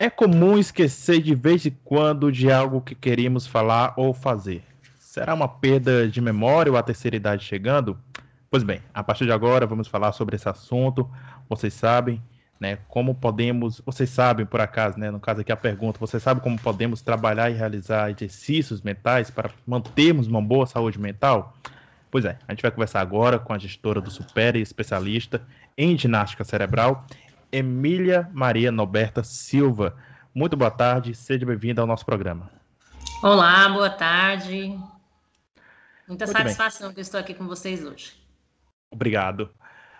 É comum esquecer de vez em quando de algo que queríamos falar ou fazer. Será uma perda de memória ou a terceira idade chegando? Pois bem, a partir de agora vamos falar sobre esse assunto. Vocês sabem, né, como podemos, vocês sabem por acaso, né, no caso aqui a pergunta, vocês sabem como podemos trabalhar e realizar exercícios mentais para mantermos uma boa saúde mental? Pois é, a gente vai conversar agora com a gestora do Super e especialista em ginástica cerebral Emília Maria Noberta Silva. Muito boa tarde, seja bem-vinda ao nosso programa. Olá, boa tarde. Muita Muito satisfação bem. que eu estou aqui com vocês hoje. Obrigado.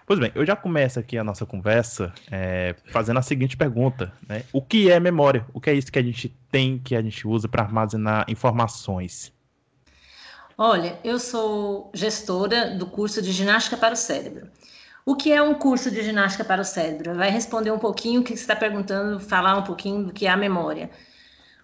Pois bem, eu já começo aqui a nossa conversa é, fazendo a seguinte pergunta: né? O que é memória? O que é isso que a gente tem, que a gente usa para armazenar informações? Olha, eu sou gestora do curso de ginástica para o cérebro. O que é um curso de ginástica para o cérebro? Vai responder um pouquinho o que você está perguntando, falar um pouquinho do que é a memória.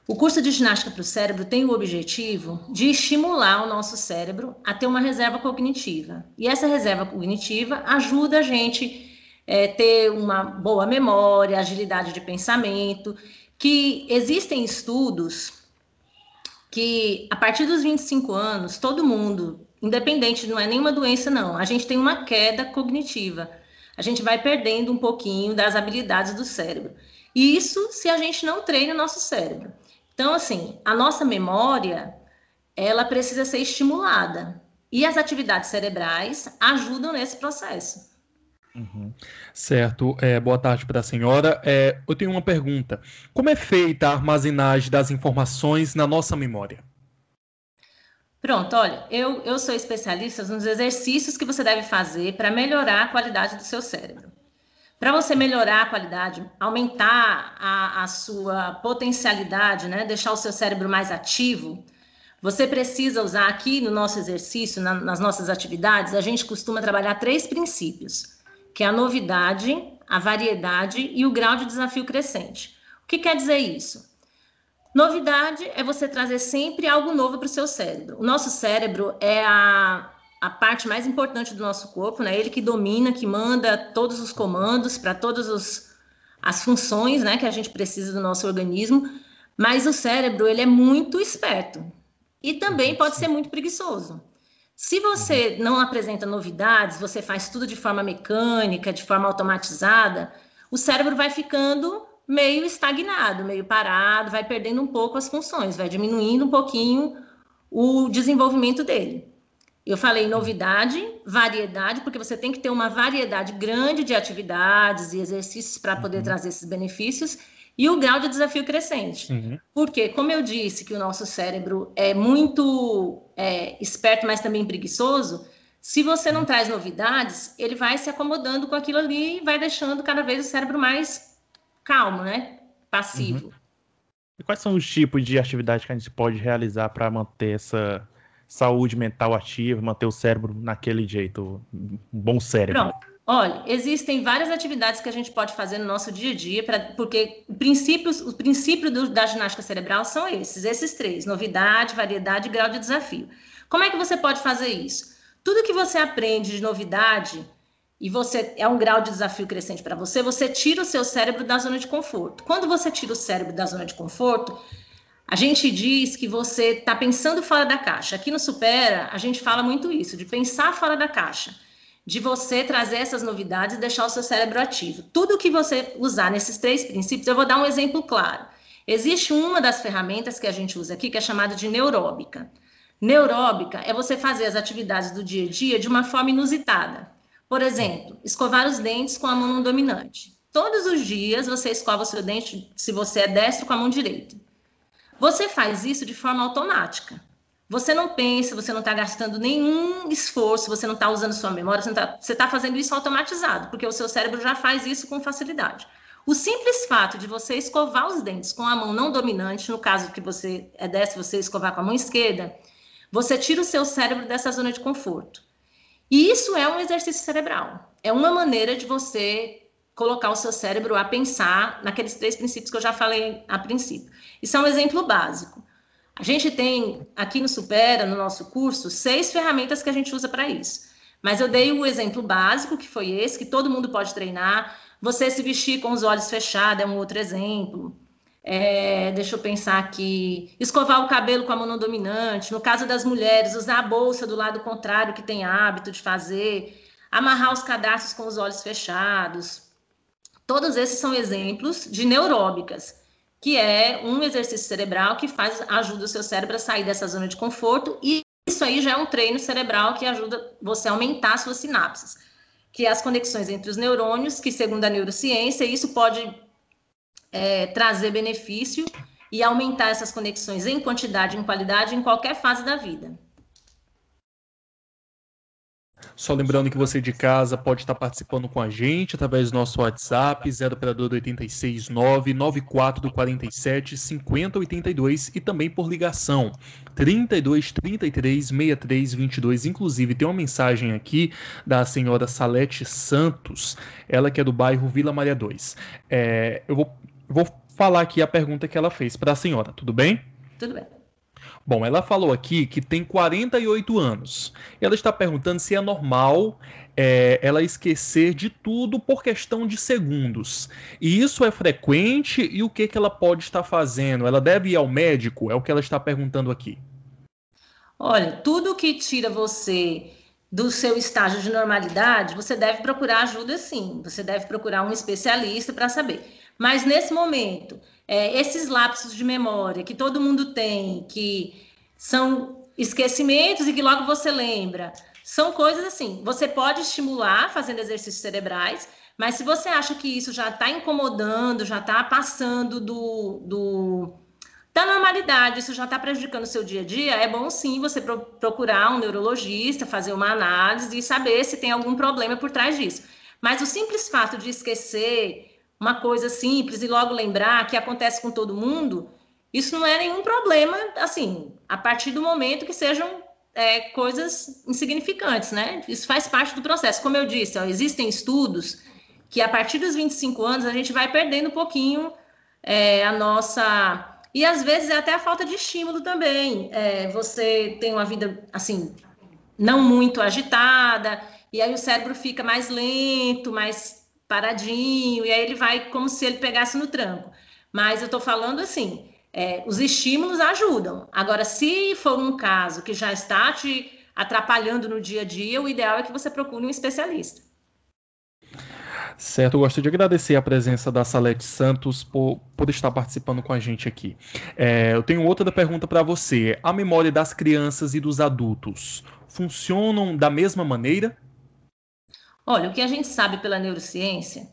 O curso de ginástica para o cérebro tem o objetivo de estimular o nosso cérebro a ter uma reserva cognitiva. E essa reserva cognitiva ajuda a gente é, ter uma boa memória, agilidade de pensamento, que existem estudos que a partir dos 25 anos, todo mundo independente, não é nenhuma doença, não. A gente tem uma queda cognitiva. A gente vai perdendo um pouquinho das habilidades do cérebro. E isso se a gente não treina o nosso cérebro. Então, assim, a nossa memória, ela precisa ser estimulada. E as atividades cerebrais ajudam nesse processo. Uhum. Certo. É, boa tarde para a senhora. É, eu tenho uma pergunta. Como é feita a armazenagem das informações na nossa memória? Pronto, olha, eu, eu sou especialista nos exercícios que você deve fazer para melhorar a qualidade do seu cérebro. Para você melhorar a qualidade, aumentar a, a sua potencialidade, né, deixar o seu cérebro mais ativo, você precisa usar aqui no nosso exercício, na, nas nossas atividades, a gente costuma trabalhar três princípios, que é a novidade, a variedade e o grau de desafio crescente. O que quer dizer isso? Novidade é você trazer sempre algo novo para o seu cérebro. O nosso cérebro é a, a parte mais importante do nosso corpo, né? Ele que domina, que manda todos os comandos para todas os, as funções, né, que a gente precisa do nosso organismo. Mas o cérebro ele é muito esperto e também pode ser muito preguiçoso. Se você não apresenta novidades, você faz tudo de forma mecânica, de forma automatizada, o cérebro vai ficando meio estagnado, meio parado, vai perdendo um pouco as funções, vai diminuindo um pouquinho o desenvolvimento dele. Eu falei novidade, variedade, porque você tem que ter uma variedade grande de atividades e exercícios para poder uhum. trazer esses benefícios, e o grau de desafio crescente. Uhum. Porque, como eu disse, que o nosso cérebro é muito é, esperto, mas também preguiçoso, se você não uhum. traz novidades, ele vai se acomodando com aquilo ali e vai deixando cada vez o cérebro mais calmo, né? Passivo. Uhum. E quais são os tipos de atividades que a gente pode realizar para manter essa saúde mental ativa, manter o cérebro naquele jeito, um bom cérebro? Pronto. Olha, existem várias atividades que a gente pode fazer no nosso dia a dia, pra, porque o princípio, o princípio do, da ginástica cerebral são esses, esses três: novidade, variedade e grau de desafio. Como é que você pode fazer isso? Tudo que você aprende de novidade, e você é um grau de desafio crescente para você, você tira o seu cérebro da zona de conforto. Quando você tira o cérebro da zona de conforto, a gente diz que você está pensando fora da caixa. Aqui no Supera, a gente fala muito isso, de pensar fora da caixa, de você trazer essas novidades e deixar o seu cérebro ativo. Tudo que você usar nesses três princípios, eu vou dar um exemplo claro. Existe uma das ferramentas que a gente usa aqui que é chamada de neuróbica. Neuróbica é você fazer as atividades do dia a dia de uma forma inusitada. Por exemplo, escovar os dentes com a mão não dominante. Todos os dias você escova o seu dente, se você é destro, com a mão direita. Você faz isso de forma automática. Você não pensa, você não está gastando nenhum esforço, você não está usando sua memória, você está tá fazendo isso automatizado, porque o seu cérebro já faz isso com facilidade. O simples fato de você escovar os dentes com a mão não dominante, no caso que você é destro, você escovar com a mão esquerda, você tira o seu cérebro dessa zona de conforto. E isso é um exercício cerebral. É uma maneira de você colocar o seu cérebro a pensar naqueles três princípios que eu já falei a princípio. Isso é um exemplo básico. A gente tem aqui no Supera, no nosso curso, seis ferramentas que a gente usa para isso. Mas eu dei o exemplo básico, que foi esse, que todo mundo pode treinar. Você se vestir com os olhos fechados é um outro exemplo. É, deixa eu pensar aqui. Escovar o cabelo com a mão dominante. No caso das mulheres, usar a bolsa do lado contrário que tem hábito de fazer. Amarrar os cadastros com os olhos fechados. Todos esses são exemplos de neuróbicas, que é um exercício cerebral que faz ajuda o seu cérebro a sair dessa zona de conforto e isso aí já é um treino cerebral que ajuda você a aumentar suas sinapses, que é as conexões entre os neurônios, que segundo a neurociência, isso pode é, trazer benefício e aumentar essas conexões em quantidade e em qualidade em qualquer fase da vida. Só lembrando que você de casa pode estar participando com a gente através do nosso WhatsApp 0 operador 869 9447 5082 e também por ligação 32 33 63 22. Inclusive tem uma mensagem aqui da senhora Salete Santos, ela que é do bairro Vila Maria 2. É, eu vou, vou falar aqui a pergunta que ela fez para a senhora, tudo bem? Tudo bem. Bom, ela falou aqui que tem 48 anos. Ela está perguntando se é normal é, ela esquecer de tudo por questão de segundos. E isso é frequente e o que, que ela pode estar fazendo? Ela deve ir ao médico? É o que ela está perguntando aqui. Olha, tudo que tira você do seu estágio de normalidade, você deve procurar ajuda sim. Você deve procurar um especialista para saber. Mas nesse momento, é, esses lapsos de memória que todo mundo tem, que são esquecimentos e que logo você lembra, são coisas assim. Você pode estimular fazendo exercícios cerebrais, mas se você acha que isso já está incomodando, já está passando do, do, da normalidade, isso já está prejudicando o seu dia a dia, é bom sim você pro, procurar um neurologista, fazer uma análise e saber se tem algum problema por trás disso. Mas o simples fato de esquecer uma coisa simples e logo lembrar que acontece com todo mundo, isso não é nenhum problema, assim, a partir do momento que sejam é, coisas insignificantes, né? Isso faz parte do processo. Como eu disse, ó, existem estudos que a partir dos 25 anos a gente vai perdendo um pouquinho é, a nossa. E às vezes é até a falta de estímulo também. É, você tem uma vida, assim, não muito agitada, e aí o cérebro fica mais lento, mais paradinho, e aí ele vai como se ele pegasse no tranco. Mas eu estou falando assim, é, os estímulos ajudam. Agora, se for um caso que já está te atrapalhando no dia a dia, o ideal é que você procure um especialista. Certo, eu gosto de agradecer a presença da Salete Santos por, por estar participando com a gente aqui. É, eu tenho outra pergunta para você. A memória das crianças e dos adultos funcionam da mesma maneira? Olha, o que a gente sabe pela neurociência,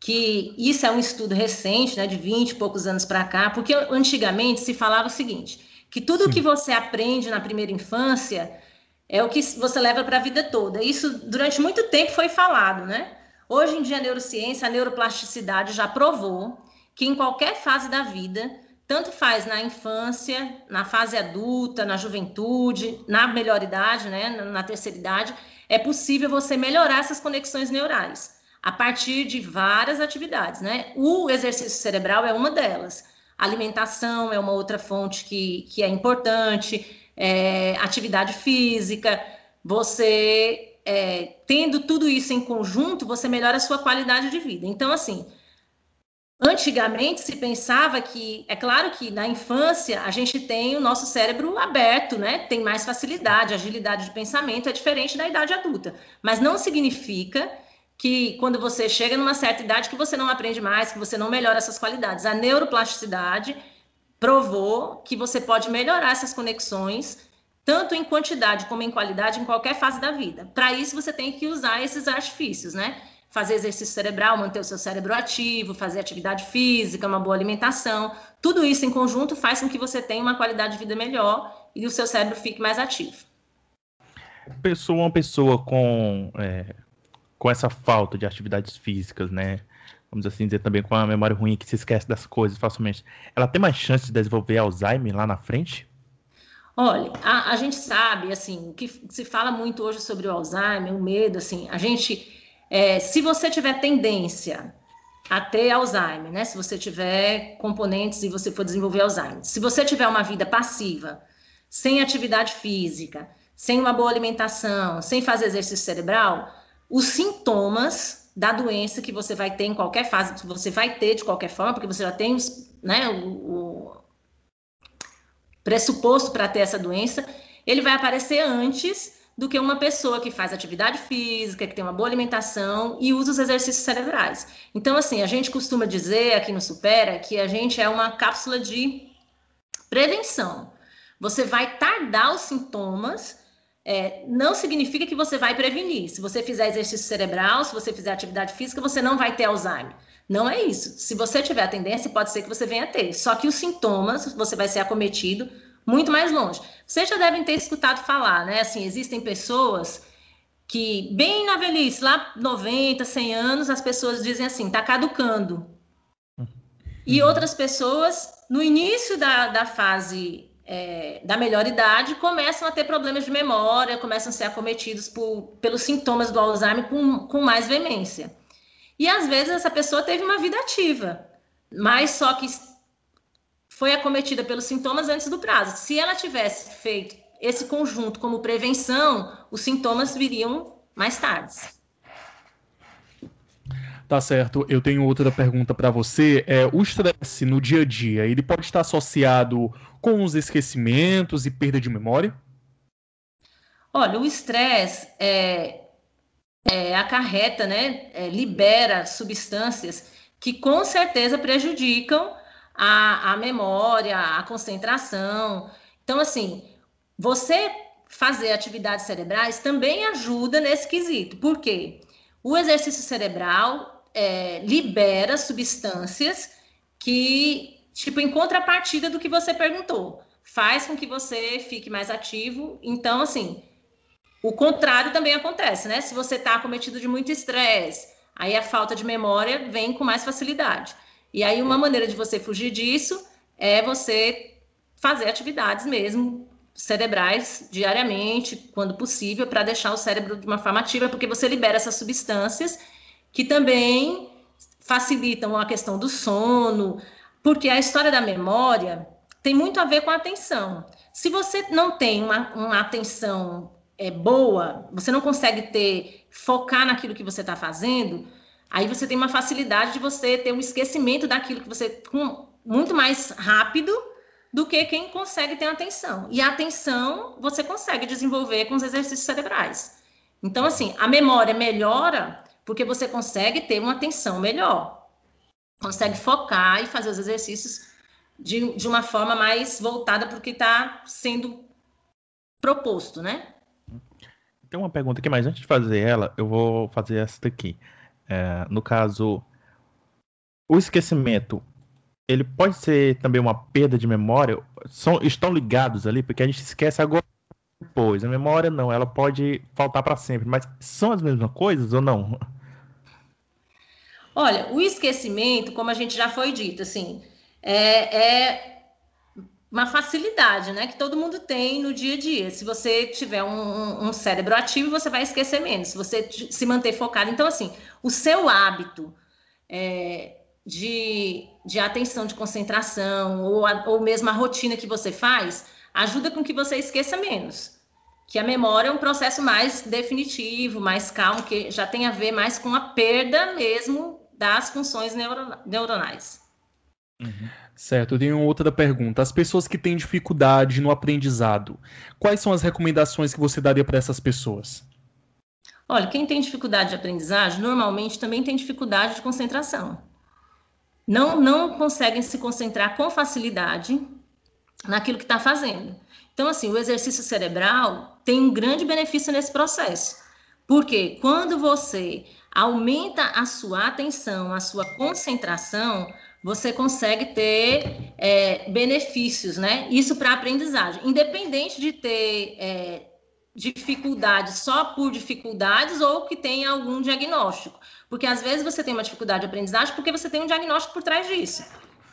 que isso é um estudo recente, né, de 20 e poucos anos para cá, porque antigamente se falava o seguinte, que tudo Sim. que você aprende na primeira infância é o que você leva para a vida toda. Isso durante muito tempo foi falado, né? Hoje em dia a neurociência, a neuroplasticidade já provou que em qualquer fase da vida, tanto faz na infância, na fase adulta, na juventude, na melhor idade, né, na terceira idade, é possível você melhorar essas conexões neurais a partir de várias atividades, né? O exercício cerebral é uma delas. A alimentação é uma outra fonte que, que é importante, é, atividade física, você é, tendo tudo isso em conjunto, você melhora a sua qualidade de vida. Então, assim, Antigamente se pensava que, é claro que na infância a gente tem o nosso cérebro aberto, né? Tem mais facilidade, agilidade de pensamento é diferente da idade adulta, mas não significa que quando você chega numa certa idade que você não aprende mais, que você não melhora essas qualidades. A neuroplasticidade provou que você pode melhorar essas conexões tanto em quantidade como em qualidade em qualquer fase da vida. Para isso você tem que usar esses artifícios, né? Fazer exercício cerebral, manter o seu cérebro ativo, fazer atividade física, uma boa alimentação. Tudo isso em conjunto faz com que você tenha uma qualidade de vida melhor e o seu cérebro fique mais ativo. Pessoa, uma pessoa com, é, com essa falta de atividades físicas, né? Vamos assim dizer também com a memória ruim que se esquece das coisas facilmente. Ela tem mais chance de desenvolver Alzheimer lá na frente? Olha, a, a gente sabe, assim, que se fala muito hoje sobre o Alzheimer, o medo, assim, a gente é, se você tiver tendência a ter Alzheimer, né? Se você tiver componentes e você for desenvolver Alzheimer, se você tiver uma vida passiva, sem atividade física, sem uma boa alimentação, sem fazer exercício cerebral, os sintomas da doença que você vai ter em qualquer fase, você vai ter de qualquer forma, porque você já tem né, o, o pressuposto para ter essa doença, ele vai aparecer antes do que uma pessoa que faz atividade física, que tem uma boa alimentação e usa os exercícios cerebrais. Então, assim, a gente costuma dizer aqui no Supera que a gente é uma cápsula de prevenção. Você vai tardar os sintomas é, não significa que você vai prevenir. Se você fizer exercício cerebral, se você fizer atividade física, você não vai ter Alzheimer. Não é isso. Se você tiver a tendência, pode ser que você venha a ter. Só que os sintomas, você vai ser acometido muito mais longe. Vocês já devem ter escutado falar, né? Assim, existem pessoas que, bem na velhice, lá 90, 100 anos, as pessoas dizem assim, tá caducando. E uhum. outras pessoas, no início da, da fase é, da melhor idade começam a ter problemas de memória, começam a ser acometidos por, pelos sintomas do Alzheimer com, com mais veemência. E às vezes essa pessoa teve uma vida ativa, mas só que foi acometida pelos sintomas antes do prazo. Se ela tivesse feito esse conjunto como prevenção, os sintomas viriam mais tarde. Tá certo. Eu tenho outra pergunta para você. É, o estresse no dia a dia, ele pode estar associado com os esquecimentos e perda de memória? Olha, o estresse é, é, acarreta, né, é, libera substâncias que com certeza prejudicam a, a memória, a concentração. Então, assim, você fazer atividades cerebrais também ajuda nesse quesito. Por quê? O exercício cerebral é, libera substâncias que, tipo, em contrapartida do que você perguntou, faz com que você fique mais ativo. Então, assim, o contrário também acontece, né? Se você está acometido de muito estresse, aí a falta de memória vem com mais facilidade. E aí, uma maneira de você fugir disso é você fazer atividades mesmo cerebrais diariamente, quando possível, para deixar o cérebro de uma forma ativa, porque você libera essas substâncias que também facilitam a questão do sono, porque a história da memória tem muito a ver com a atenção. Se você não tem uma, uma atenção é, boa, você não consegue ter focar naquilo que você está fazendo, aí você tem uma facilidade de você ter um esquecimento daquilo que você com, muito mais rápido do que quem consegue ter atenção. E a atenção você consegue desenvolver com os exercícios cerebrais. Então, assim, a memória melhora porque você consegue ter uma atenção melhor, consegue focar e fazer os exercícios de, de uma forma mais voltada para o que está sendo proposto, né? Tem uma pergunta aqui, mas antes de fazer ela, eu vou fazer essa daqui. É, no caso, o esquecimento, ele pode ser também uma perda de memória? São, estão ligados ali, porque a gente esquece agora depois. A memória não, ela pode faltar para sempre, mas são as mesmas coisas ou não? Olha, o esquecimento, como a gente já foi dito, assim, é, é uma facilidade, né, que todo mundo tem no dia a dia. Se você tiver um, um, cérebro ativo, você vai esquecer menos. Se você se manter focado, então assim, o seu hábito é, de, de atenção, de concentração, ou, a, ou mesmo a rotina que você faz, ajuda com que você esqueça menos que a memória é um processo mais definitivo, mais calmo, que já tem a ver mais com a perda mesmo das funções neuronais. Uhum. Certo, eu tenho outra pergunta. As pessoas que têm dificuldade no aprendizado, quais são as recomendações que você daria para essas pessoas? Olha, quem tem dificuldade de aprendizagem normalmente também tem dificuldade de concentração. Não, não conseguem se concentrar com facilidade naquilo que está fazendo. Então, assim, o exercício cerebral tem um grande benefício nesse processo. Porque quando você aumenta a sua atenção, a sua concentração, você consegue ter é, benefícios, né? Isso para aprendizagem, independente de ter é, dificuldades só por dificuldades ou que tenha algum diagnóstico. Porque às vezes você tem uma dificuldade de aprendizagem porque você tem um diagnóstico por trás disso.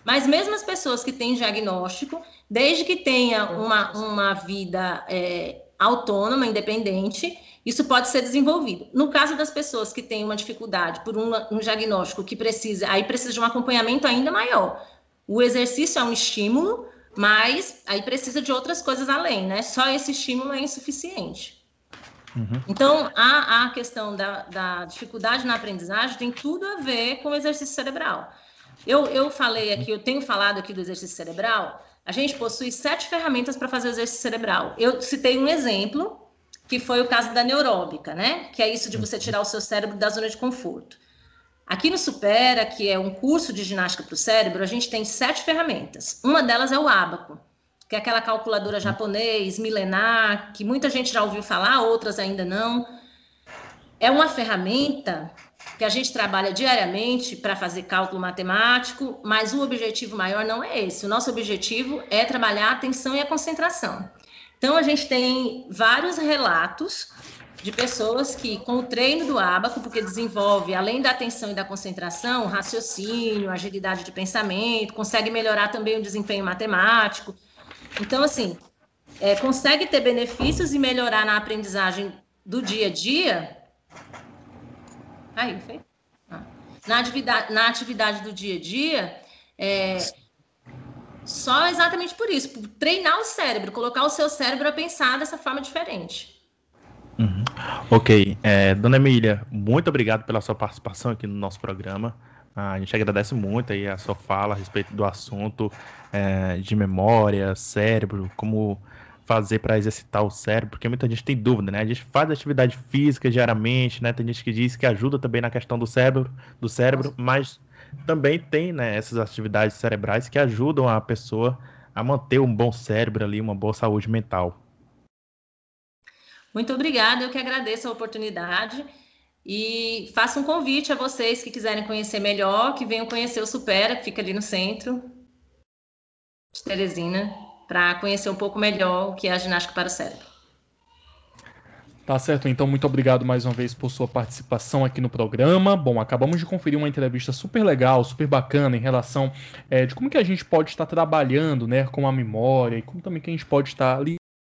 Mas mesmo as pessoas que têm diagnóstico, desde que tenha uma, uma vida é, autônoma, independente, isso pode ser desenvolvido. No caso das pessoas que têm uma dificuldade por um, um diagnóstico que precisa, aí precisa de um acompanhamento ainda maior. O exercício é um estímulo, mas aí precisa de outras coisas além, né? Só esse estímulo é insuficiente. Uhum. Então, a, a questão da, da dificuldade na aprendizagem tem tudo a ver com o exercício cerebral. Eu, eu falei aqui, eu tenho falado aqui do exercício cerebral, a gente possui sete ferramentas para fazer o exercício cerebral. Eu citei um exemplo, que foi o caso da neuróbica, né? Que é isso de você tirar o seu cérebro da zona de conforto. Aqui no Supera, que é um curso de ginástica para o cérebro, a gente tem sete ferramentas. Uma delas é o ábaco, que é aquela calculadora japonês, milenar, que muita gente já ouviu falar, outras ainda não. É uma ferramenta que a gente trabalha diariamente para fazer cálculo matemático, mas o objetivo maior não é esse. O nosso objetivo é trabalhar a atenção e a concentração. Então, a gente tem vários relatos de pessoas que, com o treino do ábaco, porque desenvolve, além da atenção e da concentração, raciocínio, agilidade de pensamento, consegue melhorar também o desempenho matemático. Então, assim, é, consegue ter benefícios e melhorar na aprendizagem do dia a dia Aí, foi? Ah. Na, atividade, na atividade do dia a dia, é, só exatamente por isso, por treinar o cérebro, colocar o seu cérebro a pensar dessa forma diferente. Uhum. Ok. É, Dona Emília, muito obrigado pela sua participação aqui no nosso programa. Ah, a gente agradece muito aí a sua fala a respeito do assunto é, de memória, cérebro, como fazer para exercitar o cérebro, porque muita gente tem dúvida, né? A gente faz atividade física diariamente, né? Tem gente que diz que ajuda também na questão do cérebro, do cérebro, mas também tem, né, essas atividades cerebrais que ajudam a pessoa a manter um bom cérebro ali, uma boa saúde mental. Muito obrigada, eu que agradeço a oportunidade e faço um convite a vocês que quiserem conhecer melhor, que venham conhecer o Supera, que fica ali no centro de Teresina para conhecer um pouco melhor o que é a ginástica para o cérebro. Tá certo, então muito obrigado mais uma vez por sua participação aqui no programa. Bom, acabamos de conferir uma entrevista super legal, super bacana em relação é, de como que a gente pode estar trabalhando né, com a memória e como também que a gente pode estar